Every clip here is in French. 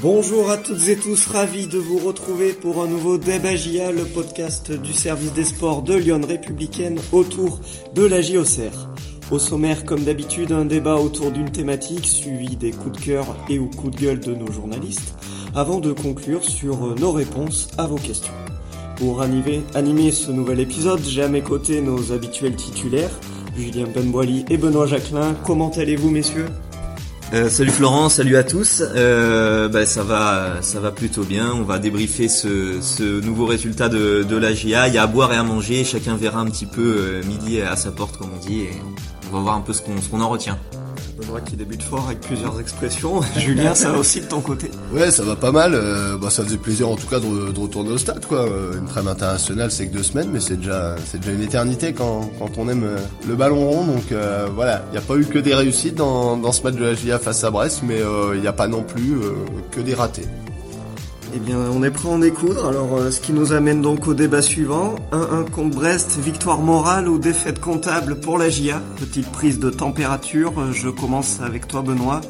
Bonjour à toutes et tous, ravi de vous retrouver pour un nouveau Débagia, le podcast du service des sports de Lyon Républicaine autour de la JOCR. Au sommaire, comme d'habitude, un débat autour d'une thématique suivi des coups de cœur et ou coups de gueule de nos journalistes, avant de conclure sur nos réponses à vos questions. Pour animer, animer ce nouvel épisode, j'ai à mes côtés nos habituels titulaires, Julien Benboili et Benoît Jacquelin. Comment allez-vous messieurs? Euh, salut Florent, salut à tous. Euh, bah, ça va, ça va plutôt bien. On va débriefer ce, nouveau résultat de, de la GIA. Il y a à boire et à manger. Chacun verra un petit peu euh, midi à sa porte, comme on dit, et on va voir un peu ce qu'on en retient. Benoît qui débute fort avec plusieurs expressions. Julien, ça va aussi de ton côté Ouais, ça va pas mal. Euh, bah, ça faisait plaisir en tout cas de, retourner au stade. Quoi. Euh, une trêve internationale, c'est que deux semaines, mais c'est déjà, déjà une éternité quand, quand on aime euh, le ballon rond. Donc voilà, il n'y a pas eu que des réussites dans, dans ce match de la GIA face à Brest, mais il n'y a pas non plus que des ratés. Eh bien, on est prêt à en découdre. Alors, euh, ce qui nous amène donc au débat suivant. 1-1 contre Brest, victoire morale ou défaite comptable pour la GIA Petite prise de température. Euh, Je commence avec toi, Benoît.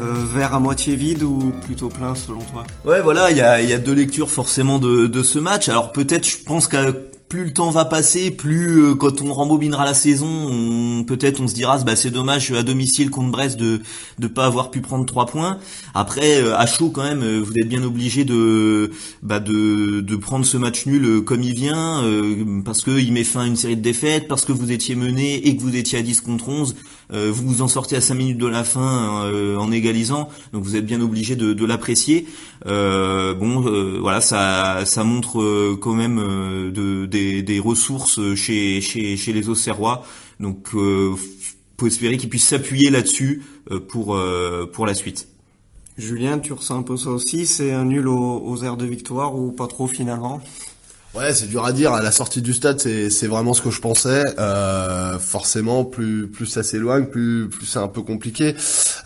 Euh, verre à moitié vide ou plutôt plein selon toi? Ouais, voilà, il y a, il y a deux lectures forcément de, de ce match. Alors peut-être, je pense qu'à plus le temps va passer, plus euh, quand on rembobinera la saison, on, peut-être on se dira bah c'est dommage à domicile contre Brest de de pas avoir pu prendre trois points. Après euh, à chaud quand même, euh, vous êtes bien obligé de bah de de prendre ce match nul comme il vient parce que il met fin à une série de défaites, parce que vous étiez mené et que vous étiez à 10 contre 11, vous vous en sortez à 5 minutes de la fin en égalisant, donc vous êtes bien obligé de, de l'apprécier. bon voilà, ça ça montre quand même de des, des ressources chez, chez, chez les Auxerrois. Donc, euh, faut espérer qu'ils puissent s'appuyer là-dessus euh, pour, euh, pour la suite. Julien, tu ressens un peu ça aussi C'est un nul aux, aux airs de victoire ou pas trop finalement? Ouais, c'est dur à dire. À la sortie du stade, c'est c'est vraiment ce que je pensais. Euh, forcément, plus plus ça s'éloigne, plus plus c'est un peu compliqué.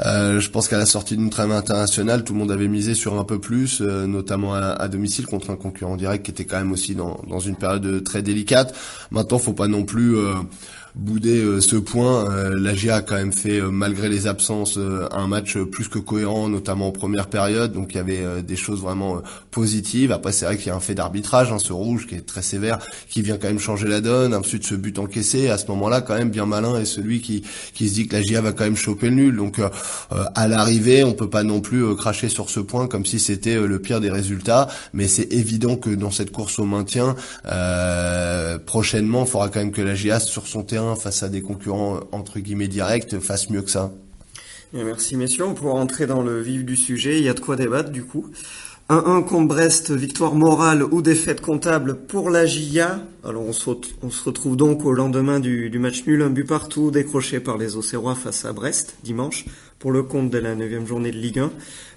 Euh, je pense qu'à la sortie d'une trêve internationale, tout le monde avait misé sur un peu plus, euh, notamment à, à, domicile contre un concurrent direct qui était quand même aussi dans dans une période très délicate. Maintenant, faut pas non plus euh, bouder euh, ce point. Euh, la GIA a quand même fait, euh, malgré les absences, un match plus que cohérent, notamment en première période. Donc il y avait des choses vraiment positives. Après c'est vrai qu'il y a un fait d'arbitrage, hein, ce rouge qui est très sévère, qui vient quand même changer la donne. Ensuite ce but encaissé, à ce moment-là quand même bien malin est celui qui qui se dit que la GIA va quand même choper le nul. Donc à l'arrivée, on peut pas non plus cracher sur ce point comme si c'était le pire des résultats. Mais c'est évident que dans cette course au maintien, prochainement, il faudra quand même que la GIA sur son terrain face à des concurrents entre guillemets directs fasse mieux que ça. Bien, merci messieurs, on pourra entrer dans le vif du sujet, il y a de quoi débattre du coup. 1-1 contre Brest, victoire morale ou défaite comptable pour la GIA. Alors on se, on se retrouve donc au lendemain du, du, match nul, un but partout décroché par les Auxerrois face à Brest dimanche pour le compte de la 9 journée de Ligue 1.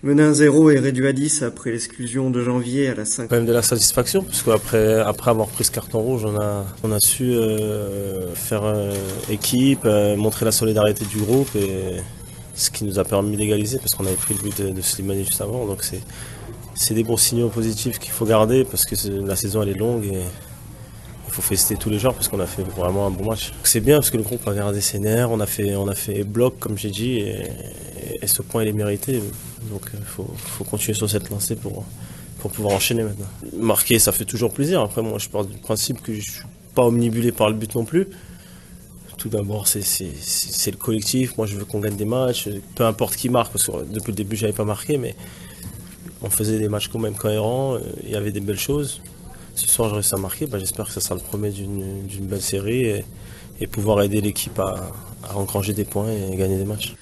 Mené 1-0 et réduit à 10 après l'exclusion de janvier à la 5. Quand même de la satisfaction parce qu'après après avoir pris ce carton rouge, on a on a su euh, faire euh, équipe, euh, montrer la solidarité du groupe et ce qui nous a permis d'égaliser parce qu'on avait pris le but de, de Slimani juste avant. Donc c'est des bons signaux positifs qu'il faut garder parce que la saison elle est longue faut féliciter tous les joueurs parce qu'on a fait vraiment un bon match. C'est bien parce que le groupe a gardé ses nerfs, on a fait, on a fait bloc comme j'ai dit et, ce point il est mérité. Donc il faut, faut, continuer sur cette lancée pour, pour pouvoir enchaîner maintenant. Marquer ça fait toujours plaisir. Après moi je pars du principe que je suis pas omnibulé par le but non plus. Tout d'abord c'est le collectif, moi je veux qu'on gagne des matchs, peu importe qui marque parce que depuis le début j'avais pas marqué mais on faisait des matchs quand même cohérents, il y avait des belles choses. Ce soir, j'ai réussi à marquer. Bah, J'espère que ça sera le premier d'une belle série et, pouvoir aider l'équipe à, à engranger des points et gagner des matchs.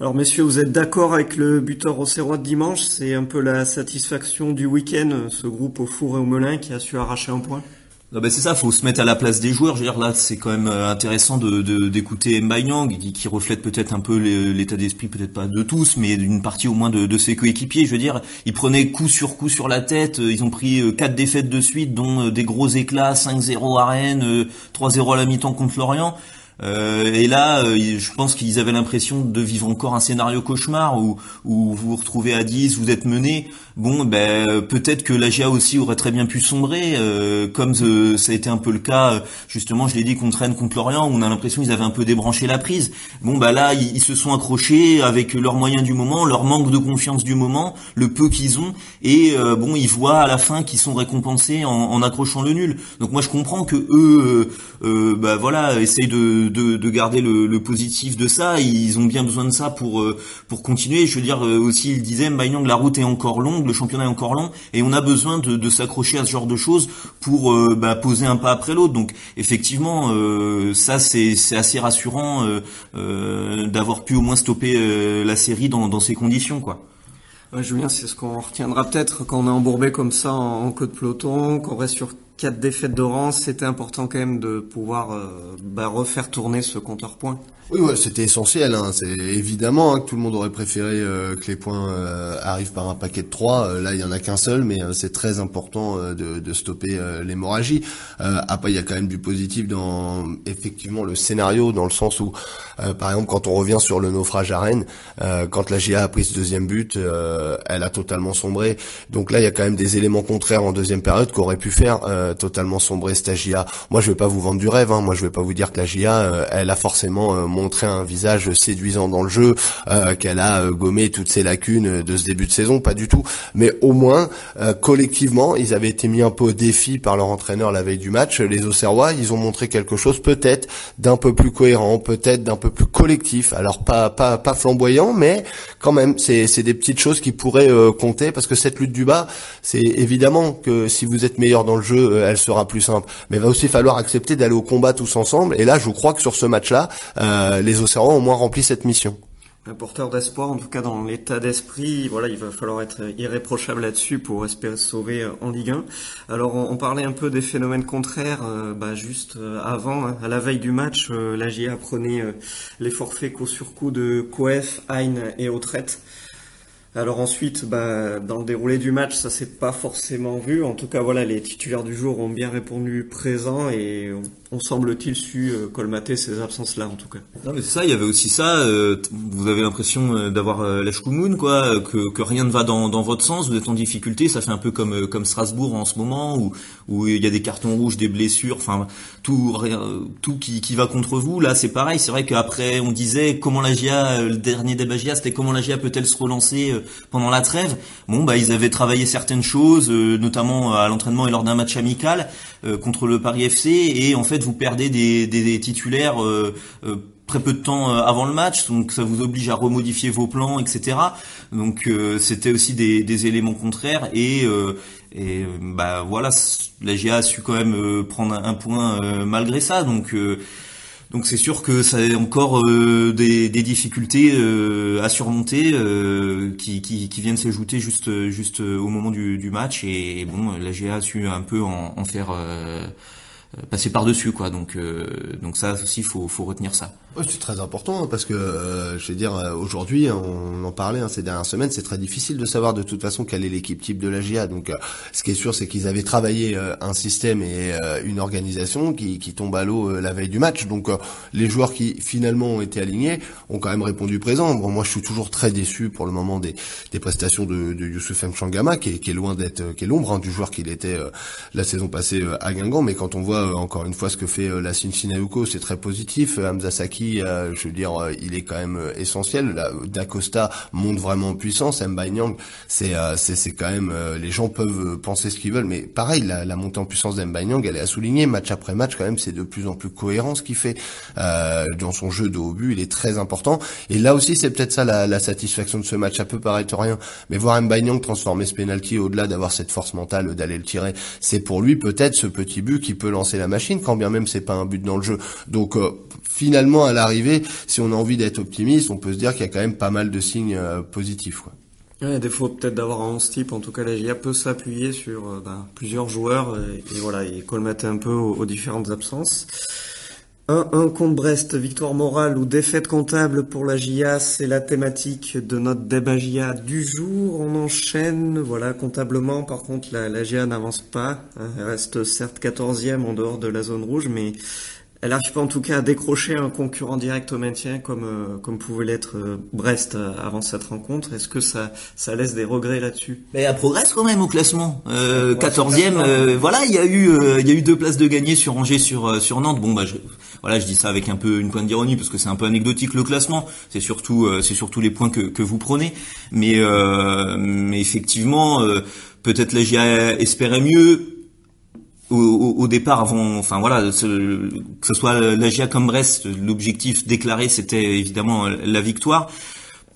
Alors messieurs, vous êtes d'accord avec le buteur au Serrois de dimanche? C'est un peu la satisfaction du week-end, ce groupe au four et au melin qui a su arracher un point? Ben c'est ça, faut se mettre à la place des joueurs. Je veux dire, là, c'est quand même intéressant de, d'écouter Mbaye qui, qui reflète peut-être un peu l'état d'esprit, peut-être pas de tous, mais d'une partie au moins de, de, ses coéquipiers. Je veux dire, ils prenaient coup sur coup sur la tête. Ils ont pris quatre défaites de suite, dont des gros éclats, 5-0 à Rennes, 3-0 à la mi-temps contre Florian. Euh, et là, euh, je pense qu'ils avaient l'impression de vivre encore un scénario cauchemar où, où vous vous retrouvez à 10, vous êtes mené. Bon, ben peut-être que la GA aussi aurait très bien pu sombrer, euh, comme ça a été un peu le cas. Justement, je l'ai dit contre Rennes, contre Lorient, où on a l'impression qu'ils avaient un peu débranché la prise. Bon, bah là, ils, se sont accrochés avec leurs moyens du moment, leur manque de confiance du moment, le peu qu'ils ont, et bon, ils voient à la fin qu'ils sont récompensés en, en, accrochant le nul. Donc moi, je comprends que eux, bah voilà, essayent de de, garder le, positif de ça. Ils ont bien besoin de ça pour euh, pour continuer. Je veux dire euh, aussi, il disait que la route est encore longue, le championnat est encore long, et on a besoin de, s'accrocher à ce genre de choses pour euh, bah, poser un pas après l'autre. Donc effectivement, ça c'est assez rassurant d'avoir pu au moins stopper la série dans, dans ces conditions, quoi. Julien, c'est ce qu'on retiendra peut-être quand on est embourbé comme ça en, en queue de peloton, qu'on reste sur quatre défaites de c'était important quand même de pouvoir euh, bah, refaire tourner ce compteur point. Oui, ouais, c'était essentiel. Hein. C'est évidemment hein, que tout le monde aurait préféré euh, que les points euh, arrivent par un paquet de trois. Euh, là, il y en a qu'un seul, mais c'est très important de, de, stopper l'hémorragie. après, il y a quand même du positif dans effectivement le scénario, dans le sens où, par exemple, quand on revient sur le naufrage à Rennes, quand la GA a pris ce deuxième but, elle a totalement sombré. Donc là, il y a quand même des éléments contraires en deuxième période qu'aurait pu faire totalement sombrer cette GIA. Moi, je vais pas vous vendre du rêve. Hein. Moi, je vais pas vous dire que la GIA, elle a forcément montrer un visage séduisant dans le jeu, euh, qu'elle a euh, gommé toutes ses lacunes de ce début de saison, pas du tout. Mais au moins, euh, collectivement, ils avaient été mis un peu au défi par leur entraîneur la veille du match. Les Auxerrois, ils ont montré quelque chose peut-être d'un peu plus cohérent, peut-être d'un peu plus collectif. Alors pas pas pas flamboyant, mais quand même, c'est c'est des petites choses qui pourraient compter parce que cette lutte du bas, c'est évidemment que si vous êtes meilleur dans le jeu, elle sera plus simple. Mais il va aussi falloir accepter d'aller au combat tous ensemble. Et là, je crois que sur ce match-là, euh, les Océans ont au moins rempli cette mission. Un porteur d'espoir, en tout cas dans l'état d'esprit, voilà, il va falloir être irréprochable là-dessus pour espérer se sauver euh, en Ligue 1. Alors on, parlait un peu des phénomènes contraires, euh, bah, juste avant, hein, à la veille du match, la GIA prenait les forfaits coup sur coup de Coef, Hein et Autrette. Alors ensuite, bah, dans le déroulé du match, ça s'est pas forcément vu. En tout cas, voilà, les titulaires du jour ont bien répondu présent et on semble-t-il su euh, colmater ces absences-là en tout cas. Non mais c'est ça, il y avait aussi ça. Euh, vous avez l'impression euh, d'avoir euh, l'Eshkoumoun, quoi, que, que rien ne va dans, dans votre sens. Vous êtes en difficulté. Ça fait un peu comme comme Strasbourg en ce moment où où il y a des cartons rouges, des blessures, enfin tout tout qui, qui va contre vous. Là c'est pareil. C'est vrai qu'après on disait comment la GIA, le dernier débat GIA, c'était comment la GIA peut-elle se relancer pendant la trêve. Bon bah ils avaient travaillé certaines choses, notamment à l'entraînement et lors d'un match amical contre le Paris FC et en fait vous perdez des, titulaires euh, euh, très peu de temps euh, avant le match, donc ça vous oblige à remodifier vos plans, etc. Donc c'était aussi des, éléments contraires et bah voilà, la GA a su quand même prendre un, point malgré ça, donc c'est sûr que ça a encore des, difficultés à surmonter qui, viennent s'ajouter juste au moment du, match et, bon la GA a su un peu en, faire passer par dessus quoi. Donc euh, donc ça aussi faut faut retenir ça c'est très important hein, parce que euh, je veux dire aujourd'hui on en parlait hein, ces dernières semaines c'est très difficile de savoir de toute façon quelle est l'équipe type de la GIA donc ce qui est sûr c'est qu'ils avaient travaillé un système et une organisation qui, qui tombe à l'eau la veille du match. Donc les joueurs qui finalement ont été alignés ont quand même répondu présent. Bon moi je suis toujours très déçu pour le moment des, des prestations de, de Youssouf Mchangama qui est, qui est loin d'être qui est l'ombre hein, du joueur qu'il était la saison passée à Guingamp. Mais quand on voit euh, encore une fois ce que fait euh, la Cincinnati, c'est très positif. Euh, Hamza je veux dire, il est quand même essentiel. D'Acosta monte vraiment en puissance. Mbanyang, c'est c'est c'est quand même les gens peuvent penser ce qu'ils veulent, mais pareil, la, la montée en puissance d'Mbanyang, elle est à souligner. Match après match, quand même, c'est de plus en plus cohérent ce qu'il fait dans son jeu de haut but. Il est très important. Et là aussi, c'est peut-être ça la, la, satisfaction de ce match. Ça peut paraître rien, mais voir Mbanyang transformer ce penalty au-delà d'avoir cette force mentale d'aller le tirer, c'est pour lui peut-être ce petit but qui peut lancer la machine, quand bien même c'est pas un but dans le jeu. Donc euh, finalement, à l'arrivée, si on a envie d'être optimiste, on peut se dire qu'il y a quand même pas mal de signes euh, positifs. Quoi. Ouais, défaut peut-être d'avoir un 11 type, en tout cas la GIA peut s'appuyer sur euh, ben, plusieurs joueurs et, voilà, et colmater un peu aux différentes absences. 1-1 contre Brest, victoire morale ou défaite comptable pour la GIA, c'est la thématique de notre débat GIA du jour. On enchaîne, voilà, comptablement, par contre, la, la GIA n'avance pas. Elle reste certes 14e en dehors de la zone rouge, mais Elle n'arrive pas en tout cas à décrocher un concurrent direct au maintien comme euh, comme pouvait l'être euh, Brest euh, avant cette rencontre. Est-ce que ça ça laisse des regrets là-dessus? Mais elle progresse quand même au classement. Euh, 14e, voilà, il y a eu il y a eu deux places de gagné sur Angers sur sur Nantes. Bon bah je, voilà, je dis ça avec un peu une pointe d'ironie parce que c'est un peu anecdotique le classement. C'est surtout c'est surtout les points que que vous prenez. Mais mais effectivement peut-être la GIA espérait mieux au, départ, avant, enfin voilà, que ce soit l'AGA comme Brest, l'objectif déclaré c'était évidemment la victoire.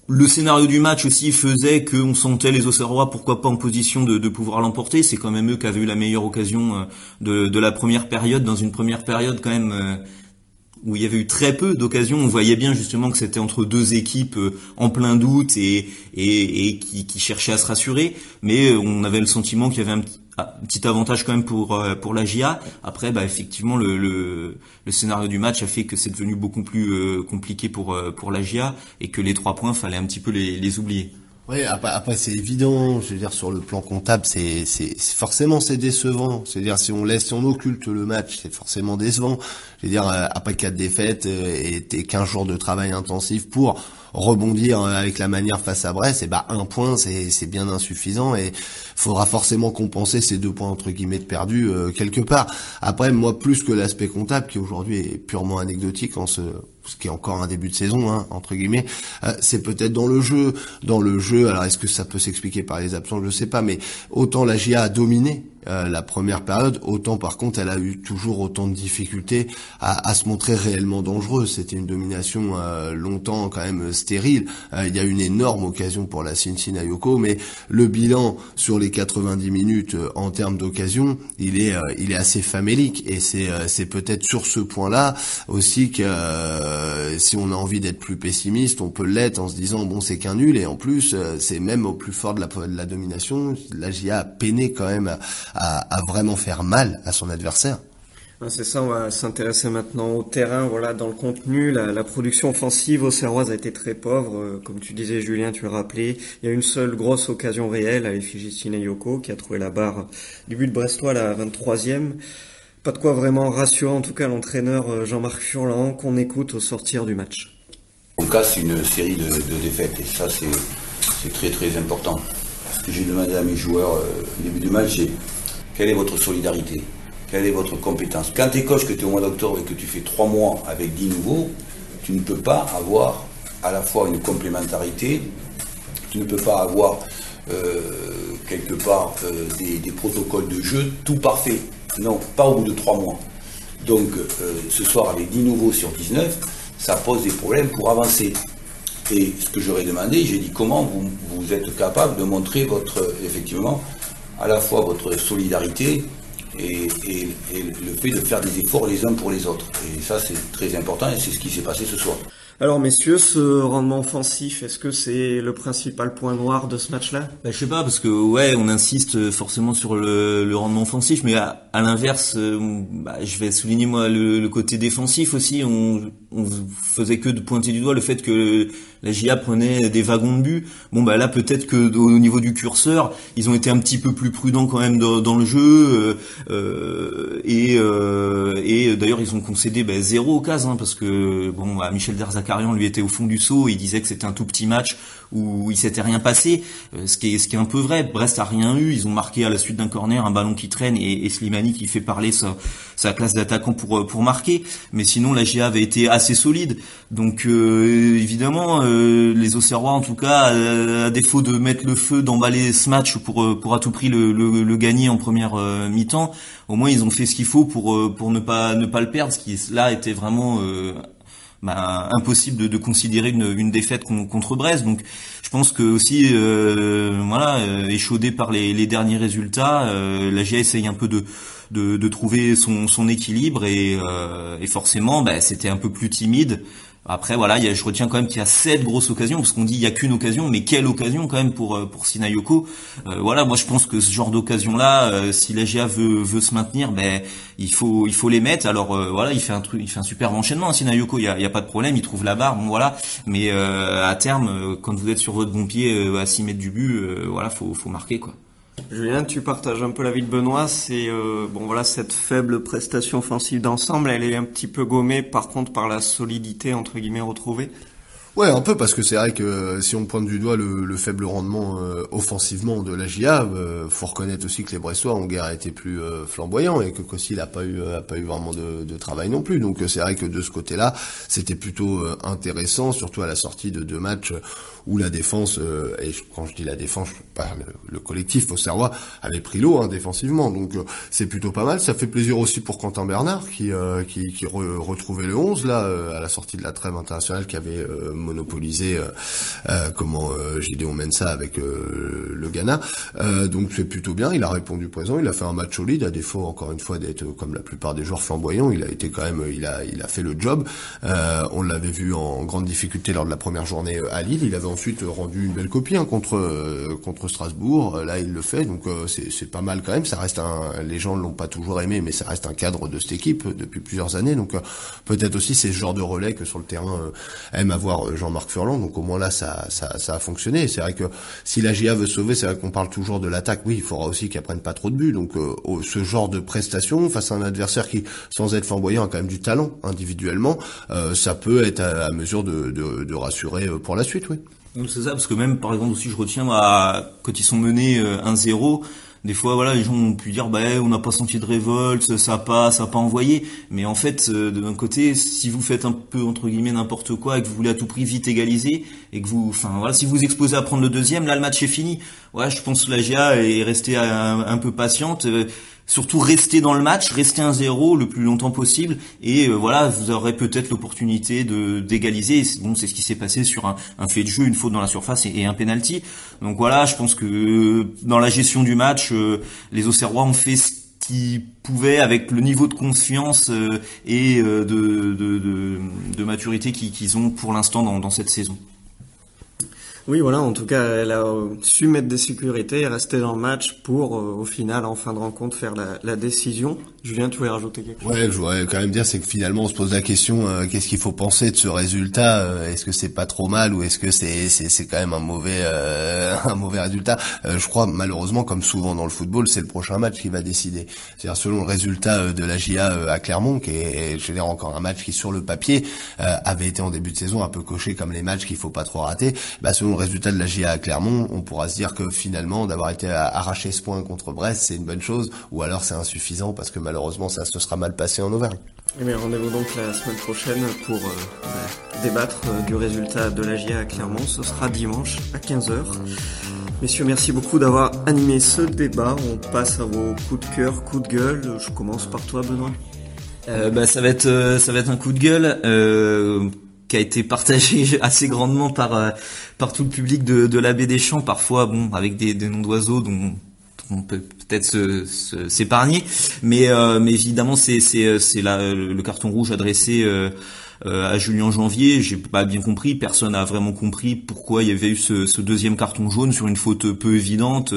Le scénario du match aussi faisait qu'on sentait les Auxerrois, pourquoi pas en position de, pouvoir l'emporter. C'est quand même eux qui avaient eu la meilleure occasion euh, de, de, la première période, dans une première période quand même euh, où il y avait eu très peu d'occasions. On voyait bien justement que c'était entre deux équipes euh, en plein doute et, et, et qui, qui, cherchaient à se rassurer. Mais on avait le sentiment qu'il y avait un petit ah, petit avantage quand même pour euh, pour la GIA. Après, bah effectivement, le, le, le scénario du match a fait que c'est devenu beaucoup plus euh, compliqué pour euh, pour la GIA et que les trois points fallait un petit peu les, les oublier. Oui, après, après c'est évident. Je veux dire sur le plan comptable, c'est c'est forcément c'est décevant. C'est-à-dire si on laisse, si on occulte le match, c'est forcément décevant. Je veux dire après quatre défaites et, et 15 jours de travail intensif pour rebondir avec la manière face à Brest, et bah un point c'est c'est bien insuffisant et faudra forcément compenser ces deux points entre guillemets de perdus euh, quelque part. Après moi plus que l'aspect comptable qui aujourd'hui est purement anecdotique en ce ce qui est encore un début de saison hein, entre guillemets, euh, c'est peut-être dans le jeu, dans le jeu. Alors est-ce que ça peut s'expliquer par les absents, je sais pas, mais autant la GIA a dominé euh, la première période, autant par contre elle a eu toujours autant de difficultés à, à se montrer réellement dangereuse. C'était une domination euh, longtemps quand même stérile. Euh, il y a une énorme occasion pour la Cincinnati Yoko, mais le bilan sur les 90 minutes en termes d'occasion, il est il est assez famélique et c'est c'est peut-être sur ce point-là aussi que si on a envie d'être plus pessimiste, on peut l'être en se disant bon c'est qu'un nul et en plus c'est même au plus fort de la, de la domination, la GIA a peiné quand même vraiment faire mal à son adversaire. C'est ça, on va s'intéresser maintenant au terrain, voilà, dans le contenu. La, production offensive au Serroise a été très pauvre, euh, comme tu disais Julien, tu le rappelais. Il y a une seule grosse occasion réelle à l'effigie Yoko qui a trouvé la barre du but de Brestois, la 23e. Pas de quoi vraiment rassurer en tout cas l'entraîneur euh, Jean-Marc Furlan qu'on écoute au sortir du match. En cas, c'est une série de, défaites et ça c'est très très important. Ce que j'ai demandé à mes joueurs euh, au début du match, c'est quelle est votre solidarité? Quelle est votre compétence? Quand tu es coach, que tu es au mois d'octobre et que tu fais trois mois avec dix nouveaux, tu ne peux pas avoir à la fois une complémentarité, tu ne peux pas avoir euh, quelque part euh, des, protocoles de jeu tout parfait. Non, pas au bout de trois mois. Donc euh, ce soir avec 10 nouveaux sur 19, ça pose des problèmes pour avancer. Et ce que j'aurais demandé, j'ai dit comment vous, vous, êtes capable de montrer votre effectivement à la fois votre solidarité et, le fait de faire des efforts les uns pour les autres. Et ça, c'est très important et c'est ce qui s'est passé ce soir. Alors messieurs, ce rendement offensif, est-ce que c'est le principal point noir de ce match-là? Bah, Je sais pas, parce que ouais, on insiste forcément sur le, rendement offensif, mais à, l'inverse, euh, bah, je vais souligner moi le, côté défensif aussi. On, on faisait que de pointer du doigt le fait que la GIA prenait des wagons de but. Bon bah là peut-être que au niveau du curseur, ils ont été un petit peu plus prudents quand même dans, le jeu euh, euh, et, euh, et d'ailleurs ils ont concédé bah, zéro occasion hein, parce que bon bah, Michel Derzakarian lui était au fond du saut, il disait que c'était un tout petit match où il s'était rien passé, ce qui est un peu vrai. Brest a rien eu, ils ont marqué à la suite d'un corner un ballon qui traîne et, et Slimani qui fait parler sa, classe d'attaquant pour pour marquer, mais sinon la GIA avait été assez solide. Donc évidemment euh, les Auxerrois, en tout cas, à, défaut de mettre le feu, d'emballer ce match pour euh, pour à tout prix le, gagner en première euh, mi-temps, au moins ils ont fait ce qu'il faut pour pour ne pas ne pas le perdre, ce qui là était vraiment bah, impossible de, considérer une, défaite contre Brest. Donc, je pense que aussi, voilà, échaudé par les, derniers résultats, la GIA essaye un peu de de, trouver son, équilibre et, forcément, bah, c'était un peu plus timide. Après voilà, je retiens quand même qu'il y a sept grosses occasions parce qu'on dit il y a qu'une occasion, mais quelle occasion quand même pour euh, pour Sinayoko. Euh, voilà, moi je pense que ce genre d'occasion là, euh, si la GA veut veut se maintenir, ben il faut il faut les mettre. Alors voilà, il fait un truc, il fait un super enchaînement. Sinayoko, il y a, pas de problème, il trouve la barre, bon voilà. Mais à terme, quand vous êtes sur votre bon pied à 6 mètres du but, voilà, faut faut marquer quoi. Julien, tu partages un peu la vie de Benoît. C'est euh, bon voilà cette faible prestation offensive d'ensemble, elle est un petit peu gommée par contre par la solidité entre guillemets retrouvée. Ouais, un peu parce que c'est vrai que euh, si on pointe du doigt le, faible rendement euh, offensivement de la GIA, euh, faut reconnaître aussi que les Bressois ont guère été plus flamboyants et que Kossi n'a pas eu a pas eu vraiment de, de travail non plus. Donc c'est vrai que de ce côté-là, c'était plutôt intéressant, surtout à la sortie de deux matchs où la défense et quand je dis la défense, pas le, le collectif Auxerrois avait pris l'eau hein, défensivement. Donc c'est plutôt pas mal. Ça fait plaisir aussi pour Quentin Bernard qui qui, qui retrouvait le 11 là à la sortie de la trêve internationale qui avait euh, euh, comment euh, Gideon ça avec le Ghana. donc c'est plutôt bien. Il a répondu présent. Il a fait un match solide à défaut encore une fois d'être comme la plupart des joueurs flamboyants. Il a été quand même, il a il a fait le job. on l'avait vu en grande difficulté lors de la première journée à Lille. Il avait ensuite rendu une belle copie hein, contre contre Strasbourg. Là il le fait. Donc c'est c'est pas mal quand même. Ça reste un. Les gens l'ont pas toujours aimé, mais ça reste un cadre de cette équipe depuis plusieurs années. Donc peut-être aussi c'est ce genre de relais que sur le terrain aime avoir Jean-Marc Furlan. Donc au moins là, ça, ça, ça a fonctionné. C'est vrai que si la GIA veut sauver, c'est vrai qu'on parle toujours de l'attaque. Oui, il faudra aussi qu'elle prenne pas trop de buts. Donc euh, ce genre de prestation face à un adversaire qui, sans être flamboyant, a quand même du talent individuellement, euh, ça peut être à, mesure de, de, de, rassurer euh, pour la suite. Oui. C'est ça, parce que même par exemple aussi, je retiens à, quand ils sont menés 1-0 des fois voilà les gens ont pu dire bah on n'a pas senti de révolte ça a pas ça a pas envoyé. Mais en fait euh, d'un côté si vous faites un peu entre guillemets n'importe quoi et que vous voulez à tout prix vite égaliser et que vous enfin voilà si vous exposez à prendre le deuxième là le match est fini. Ouais je pense que la GA est restée un, un peu patiente euh, surtout rester dans le match, rester un zéro le plus longtemps possible et euh, voilà, vous aurez peut-être l'opportunité de d'égaliser. Bon, c'est ce qui s'est passé sur un, un, fait de jeu, une faute dans la surface et, un penalty. Donc voilà, je pense que euh, dans la gestion du match, euh, les Auxerrois ont fait ce qu'ils pouvaient avec le niveau de confiance et de, de, de, de maturité qu'ils ont pour l'instant dans, dans cette saison. Oui, voilà, en tout cas, elle a su mettre des sécurités et rester dans le match pour, euh, au final, en fin de rencontre, faire la, la, décision. Julien, tu voulais rajouter quelque chose? Ouais, je voudrais quand même dire, c'est que finalement, on se pose la question, euh, qu'est-ce qu'il faut penser de ce résultat? Euh, Est-ce que c'est pas trop mal ou est-ce que c'est c'est quand même un mauvais un mauvais résultat? Je crois, malheureusement, comme souvent dans le football, c'est le prochain match qui va décider. C'est-à-dire, selon le résultat de la GIA à Clermont, qui est, je dire, encore un match qui, sur le papier, avait été en début de saison un peu coché comme les matchs qu'il faut pas trop rater, bah, selon résultat de la GIA à Clermont, on pourra se dire que finalement, d'avoir été arraché ce point contre Brest, c'est une bonne chose, ou alors c'est insuffisant parce que malheureusement, ça se sera mal passé en Auvergne. Eh bien, rendez-vous donc la semaine prochaine pour euh, bah, débattre euh, du résultat de la GIA à Clermont. Ce sera dimanche à 15h. Messieurs, merci beaucoup d'avoir animé ce débat. On passe à vos coups de cœur, coups de gueule. Je commence par toi, Benoît. Euh, bah, ça va être euh, ça va être un coup de gueule. Euh, a été partagé assez grandement par euh, par tout le public de, de l'abbé des Champs, parfois bon avec des, noms d'oiseaux dont on peut peut-être s'épargner, mais euh, mais évidemment c'est c'est c'est le carton rouge adressé euh, à Julien Janvier. J'ai pas bien compris, personne n'a vraiment compris pourquoi il y avait eu ce, deuxième carton jaune sur une faute peu évidente.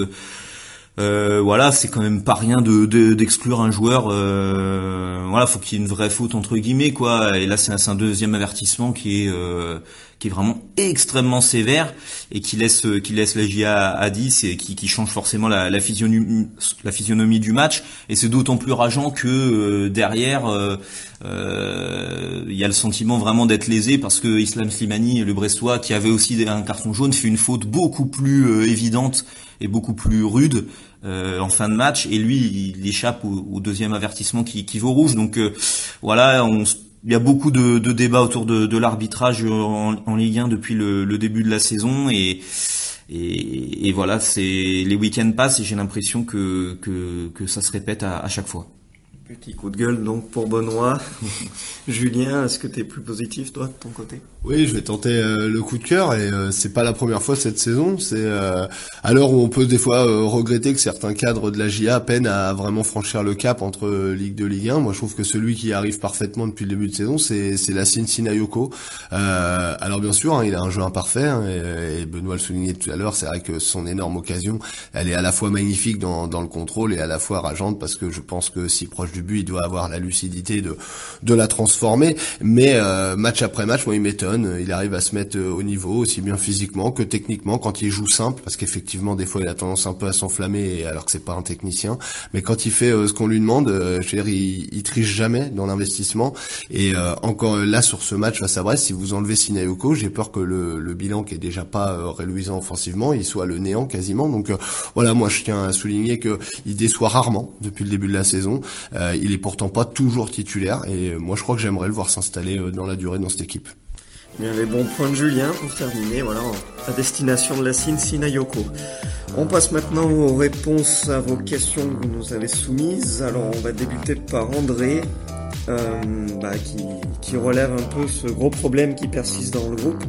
Euh, voilà, c'est quand même pas rien de d'exclure un joueur. Euh, voilà, faut qu'il y ait une vraie faute entre guillemets quoi. Et là, c'est un, deuxième avertissement qui est euh, qui est vraiment extrêmement sévère et qui laisse qui laisse la GIA à 10 et qui, qui change forcément la, la, physionomie, la physionomie du match. Et c'est d'autant plus rageant que euh, derrière, euh, il y a le sentiment vraiment d'être lésé parce que Islam Slimani, le Brestois, qui avait aussi un carton jaune, fait une faute beaucoup plus évidente et beaucoup plus rude euh, en fin de match et lui il échappe au, deuxième avertissement qui, vaut rouge. Donc euh, voilà on il y a beaucoup de, débats autour de, l'arbitrage en, Ligue 1 depuis le, début de la saison et et, voilà c'est les week-ends passent et j'ai l'impression que, que, que ça se répète à, à chaque fois. Petit coup de gueule donc pour Benoît. Julien, est-ce que tu es plus positif toi de ton côté? Oui, je vais tenter euh, le coup de cœur et euh, c'est pas la première fois cette saison. C'est euh, à l'heure où on peut des fois regretter que certains cadres de la GIA peinent à vraiment franchir le cap entre Ligue 2 Ligue 1. Moi, je trouve que celui qui arrive parfaitement depuis le début de saison, c'est c'est Lassine Sinayoko. alors bien sûr, hein, il a un jeu imparfait hein, et, Benoît le soulignait tout à l'heure. C'est vrai que son énorme occasion, elle est à la fois magnifique dans dans le contrôle et à la fois rageante parce que je pense que si proche du but, il doit avoir la lucidité de de la transformer. Mais euh, match après match, moi, il m'étonne. Il arrive à se mettre au niveau aussi bien physiquement que techniquement quand il joue simple, parce qu'effectivement, des fois, il a tendance un peu à s'enflammer alors que c'est pas un technicien. Mais quand il fait ce qu'on lui demande, je veux dire, il, il triche jamais dans l'investissement. Et encore là sur ce match face à Brest, si vous enlevez Sinayoko, j'ai peur que le, le bilan qui est déjà pas réluisant offensivement, il soit le néant quasiment. Donc voilà, moi je tiens à souligner que il déçoit rarement depuis le début de la saison. Euh, il est pourtant pas toujours titulaire et moi je crois que j'aimerais le voir s'installer euh, dans la durée dans cette équipe. Bien, les bons points de Julien pour terminer, voilà, à destination de la Sina Sinayoko. On passe maintenant aux réponses à vos questions que vous nous avez soumises. Alors, on va débuter par André, euh, bah, qui, qui relève un peu ce gros problème qui persiste dans le groupe.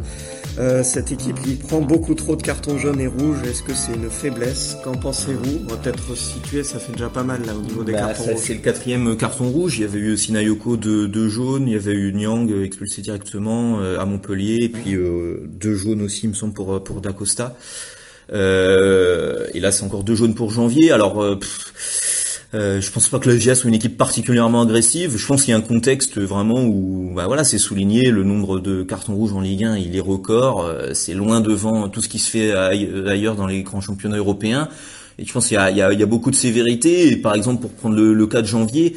Euh, cette équipe qui prend beaucoup trop de cartons jaunes et rouges, est-ce que c'est une faiblesse? Qu'en pensez-vous? On va peut-être situer, ça fait déjà pas mal là au niveau des bah, cartons rouges. C'est le quatrième carton rouge. Il y avait eu Sinayoko de, de jaune, il y avait eu Nyang expulsé directement euh, à Montpellier, et puis euh, deux jaunes aussi, il me semble, pour pour Dacosta. et là, c'est encore deux jaunes pour janvier. Alors. Euh, je pense pas que la GIA soit une équipe particulièrement agressive. Je pense qu'il y a un contexte vraiment où, bah voilà, c'est souligné le nombre de cartons rouges en Ligue 1, il est record. Euh, c'est loin devant tout ce qui se fait ailleurs dans les grands championnats européens. Et je pense qu'il y a, beaucoup de sévérité. Par exemple, pour prendre le cas de janvier,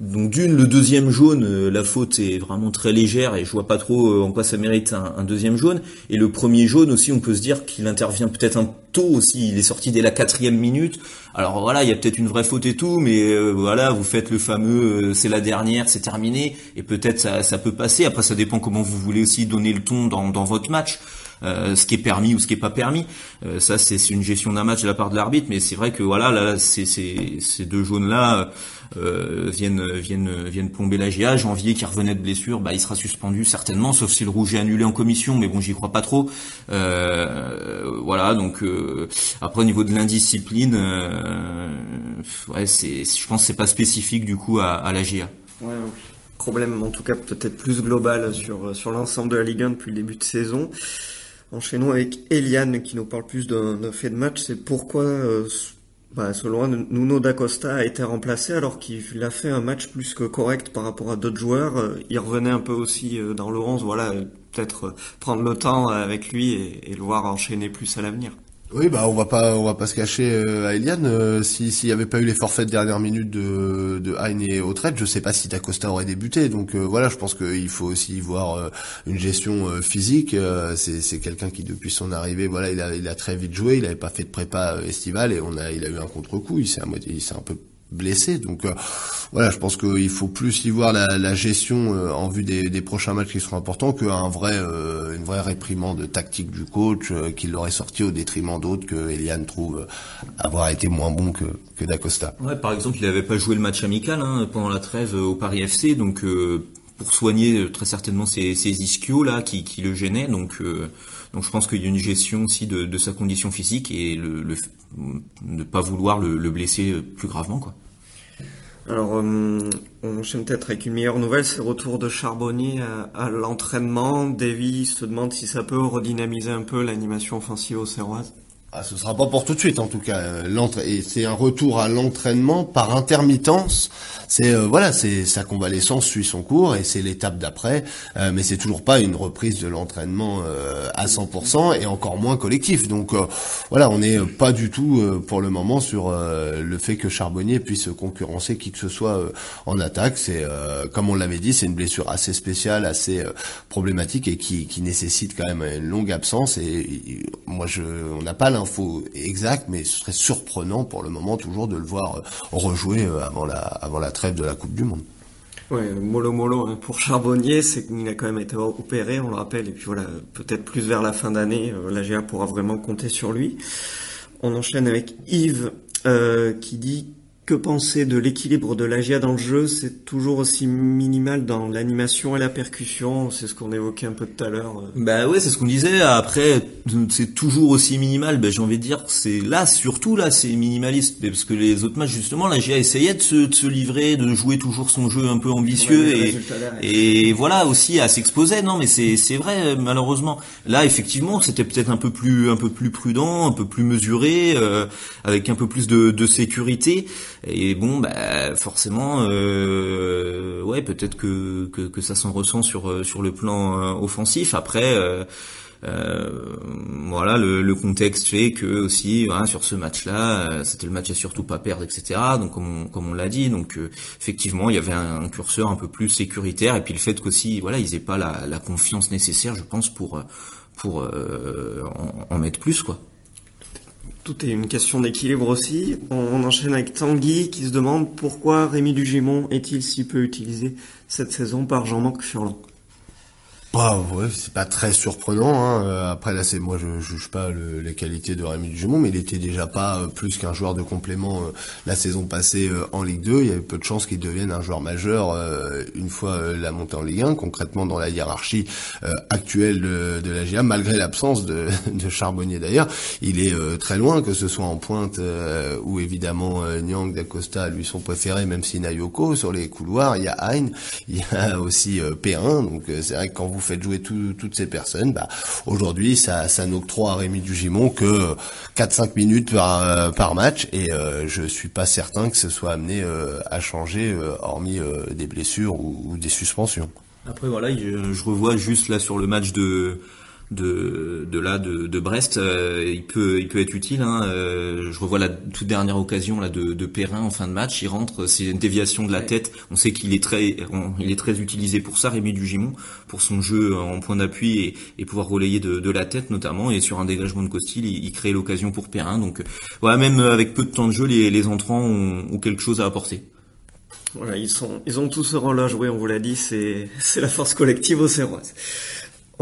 donc d'une, le deuxième jaune, euh, la faute est vraiment très légère et je vois pas trop euh, en quoi ça mérite un, deuxième jaune. Et le premier jaune aussi, on peut se dire qu'il intervient peut-être un tôt aussi. Il est sorti dès la quatrième minute. Alors voilà, il y a peut-être une vraie faute et tout, mais euh, voilà, vous faites le fameux, c'est la dernière, c'est terminé, et peut-être ça, ça peut passer. Après, ça dépend comment vous voulez aussi donner le ton dans, dans votre match. Euh, ce qui est permis ou ce qui est pas permis. Euh, ça, c'est une gestion d'un match de la part de l'arbitre, mais c'est vrai que voilà, là, ces, deux jaunes là euh, viennent viennent viennent plomber la GA. Janvier qui revenait de blessure, bah il sera suspendu certainement, sauf si le rouge est annulé en commission, mais bon, j'y crois pas trop. voilà, donc après au niveau de l'indiscipline, ouais, c'est, je pense, c'est pas spécifique du coup à, à la GA. Ouais, problème en tout cas peut-être plus global sur sur l'ensemble de la Ligue 1 depuis le début de saison. Enchaînons avec Eliane qui nous parle plus d'un fait de match. C'est pourquoi, euh, bah, selon Nuno D'Acosta a été remplacé alors qu'il a fait un match plus que correct par rapport à d'autres joueurs. Euh, il revenait un peu aussi euh, dans le 11. Voilà, peut-être prendre le temps avec lui et, et le voir enchaîner plus à l'avenir. Oui, bah on va pas, on va pas se cacher euh, à Eliane. Euh, si s'il y avait pas eu les forfaits de dernière minute de de Hein et Autrette, je sais pas si Dacosta aurait débuté. Donc euh, voilà, je pense qu'il faut aussi voir une gestion physique. c'est quelqu'un qui depuis son arrivée, voilà, il a il a très vite joué. Il avait pas fait de prépa estivale et on a il a eu un contre-coup. Il s'est un peu blessé. Donc euh, voilà, je pense qu'il faut plus y voir la, gestion euh, en vue des, prochains matchs qui seront importants qu'un vrai, euh, une vraie réprimande tactique du coach qui l'aurait sorti au détriment d'autres que Eliane trouve avoir été moins bon que, que D'Acosta. Ouais, par exemple, il n'avait pas joué le match amical hein, pendant la trêve au Paris FC, donc pour soigner très certainement ces, ces ischios là qui, le gênaient. Donc donc je pense qu'il y a une gestion aussi de, sa condition physique et le ne pas vouloir le, le, blesser plus gravement. Alors, euh, on enchaîne peut-être avec une meilleure nouvelle, c'est retour de Charbonnier à, à l'entraînement. Davy se demande si ça peut redynamiser un peu l'animation offensive au Serroise. Ah, ce sera pas pour tout de suite en tout cas. Euh, et c'est un retour à l'entraînement par intermittence. C'est euh, voilà, c'est sa convalescence suit son cours et c'est l'étape d'après. Euh, mais c'est toujours pas une reprise de l'entraînement à 100% et encore moins collectif. Donc voilà, on n'est pas du tout pour le moment sur le fait que Charbonnier puisse concurrencer qui que ce soit en attaque. C'est comme on l'avait dit, c'est une blessure assez spéciale, assez problématique et qui, qui nécessite quand même une longue absence. Et, moi, je, on n'a pas info exacte, mais ce serait surprenant pour le moment toujours de le voir euh, rejouer euh, avant la, avant la trêve de la Coupe du Monde. Ouais, mollo mollo hein. pour Charbonnier, c'est qu'il a quand même été opéré, on le rappelle, et puis voilà, peut-être plus vers la fin d'année, euh, la GA pourra vraiment compter sur lui. On enchaîne avec Yves qui dit que penser de l'équilibre de l'AGA dans le jeu? C'est toujours aussi minimal dans l'animation et la percussion. C'est ce qu'on évoquait un peu tout à l'heure. Bah ouais, c'est ce qu'on disait. Après, c'est toujours aussi minimal. Ben j'ai envie de dire, c'est là surtout là, c'est minimaliste parce que les autres matchs justement, l'AGA essayait de se, de se, livrer, de jouer toujours son jeu un peu ambitieux et, et voilà aussi à s'exposer. Non, mais c'est c'est vrai malheureusement. Là, effectivement, c'était peut-être un peu plus un peu plus prudent, un peu plus mesuré, euh, avec un peu plus de, de sécurité. Et bon, bah forcément, euh, ouais, peut-être que, que, que ça s'en ressent sur sur le plan offensif. Après. Euh, voilà, le, le, contexte fait que aussi voilà, sur ce match-là, euh, c'était le match à surtout pas perdre, etc. Donc comme on, comme on l'a dit, donc euh, effectivement il y avait un, curseur un peu plus sécuritaire et puis le fait qu'aussi voilà ils aient pas la, la, confiance nécessaire, je pense pour pour en, en, mettre plus quoi. Tout est une question d'équilibre aussi. On, enchaîne avec Tanguy qui se demande pourquoi Rémi Dugimon est-il si peu utilisé cette saison par Jean-Marc Furlan. Bah ouais, c'est pas très surprenant. Hein. Euh, après là, c'est moi je, juge pas les qualités de Rémi Dujumont, mais il était déjà pas euh, plus qu'un joueur de complément euh, la saison passée en Ligue 2. Il y avait peu de chances qu'il devienne un joueur majeur une fois la montée en Ligue 1. Concrètement, dans la hiérarchie actuelle de, de la GA, malgré l'absence de, de Charbonnier d'ailleurs, il est très loin, que ce soit en pointe ou évidemment Nyang d'Acosta lui sont préférés, même si Nayoko sur les couloirs, il y a Hein, il y a aussi P1. Donc c'est vrai que quand vous vous faites jouer toutes ces personnes, bah, aujourd'hui ça, ça n'octroie à Rémi Dugimon que 4-5 minutes par, euh, par match et euh, je suis pas certain que ce soit amené euh, à changer hormis des blessures ou, des suspensions. Après voilà, je revois juste là sur le match de de, de là de, de Brest, euh, il peut il peut être utile. Hein. Euh, je revois la toute dernière occasion là de, de Perrin en fin de match, il rentre, c'est une déviation de la tête. On sait qu'il est très il est très utilisé pour ça, Rémi Dugimon, pour son jeu en point d'appui et, et, pouvoir relayer de, de, la tête notamment. Et sur un dégagement de Costil, il, il crée l'occasion pour Perrin. Donc voilà, même avec peu de temps de jeu, les, les entrants ont, ont quelque chose à apporter. Voilà, ils sont, ils ont tous ce rôle à jouer, on vous l'a dit, c'est, c'est la force collective au Serroise.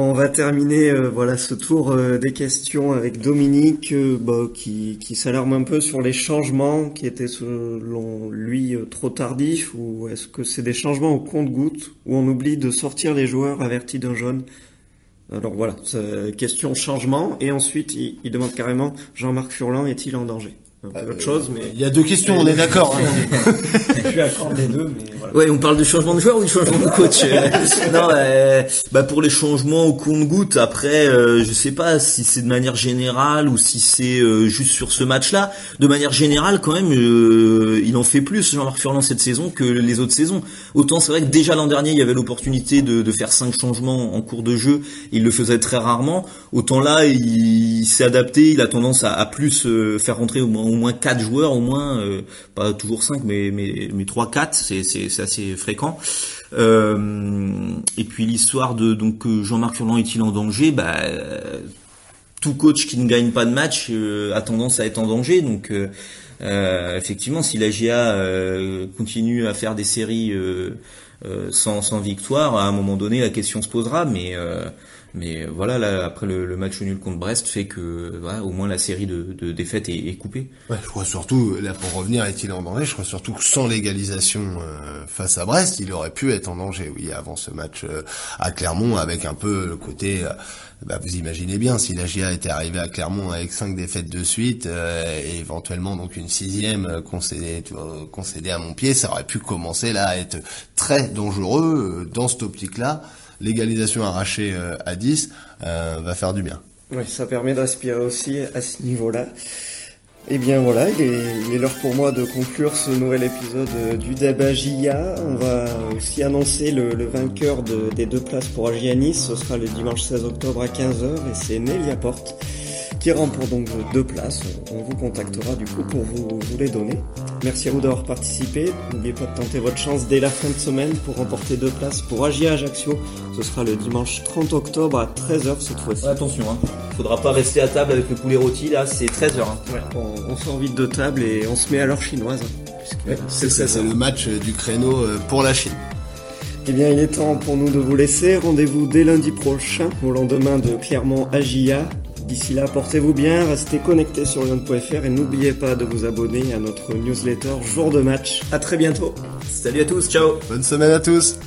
On va terminer euh, voilà ce tour euh, des questions avec Dominique euh, bah, qui, s'alarme un peu sur les changements qui étaient selon lui trop tardifs ou est-ce que c'est des changements au compte-goutte où on oublie de sortir les joueurs avertis d'un jaune? Alors voilà, question changement et ensuite il, il demande carrément Jean-Marc Furlan est-il en danger? Autre chose, mais il y a deux questions, on est d'accord. Hein. Je suis d'accord des deux, mais voilà. Ouais, on parle de changement de joueur ou de changement de coach? Non, euh, bah pour les changements au compte-goutte, après, euh, je sais pas si c'est de manière générale ou si c'est euh, juste sur ce match-là. De manière générale, quand même, euh, il en fait plus Jean-Marc Furlan cette saison que les autres saisons. Autant c'est vrai que déjà l'an dernier, il y avait l'opportunité de, de, faire cinq changements en cours de jeu, il le faisait très rarement. Autant là, il, s'est adapté, il a tendance à, à plus faire rentrer au moins au moins quatre joueurs, au moins, euh, pas toujours cinq, mais mais mais trois, quatre, c'est c'est assez fréquent. Euh, et puis l'histoire de donc Jean-Marc Furlan est-il en danger? Bah tout coach qui ne gagne pas de match euh, a tendance à être en danger. Donc effectivement, si la GA continue à faire des séries sans, sans victoire, à un moment donné, la question se posera. Mais mais voilà, là, après le, match nul contre Brest fait que voilà, au moins la série de, de défaites est, est, coupée. Ouais, je crois surtout, là pour revenir, est-il en danger? Je crois surtout que sans l'égalisation euh, face à Brest, il aurait pu être en danger, oui, avant ce match euh, à Clermont, avec un peu le côté... Euh, bah, vous imaginez bien, si la GIA était arrivée à Clermont avec cinq défaites de suite, et éventuellement donc une sixième concédée, concédée à mon pied, ça aurait pu commencer là à être très dangereux dans cette optique-là l'égalisation arrachée euh, à 10 euh, va faire du bien. Oui, ça permet d'aspirer aussi à ce niveau-là. Et eh bien voilà, il est, l'heure pour moi de conclure ce nouvel épisode euh, du débat JIA. On va aussi annoncer le, vainqueur des deux places pour Agianis. Ce sera le dimanche 16 octobre à 15h et c'est Nelia Porte qui remporte donc deux places. On vous contactera du coup pour vous, vous les donner. Merci à vous d'avoir participé. N'oubliez pas de tenter votre chance dès la fin de semaine pour remporter deux places pour Agia Ajaccio. Ce sera le dimanche 30 octobre à 13h cette fois-ci. attention, hein. faudra pas rester à table avec le poulet rôti là, c'est 13h. Hein. on, sort vite de table et on se met à l'heure chinoise. Hein, c'est le match du créneau euh, pour la Chine. Eh bien, il est temps pour nous de vous laisser. Rendez-vous dès lundi prochain, au lendemain de Clermont Agia. D'ici là, portez-vous bien, restez connectés sur lyon.fr et n'oubliez pas de vous abonner à notre newsletter jour de match. À très bientôt. Salut à tous, ciao. Bonne semaine à tous.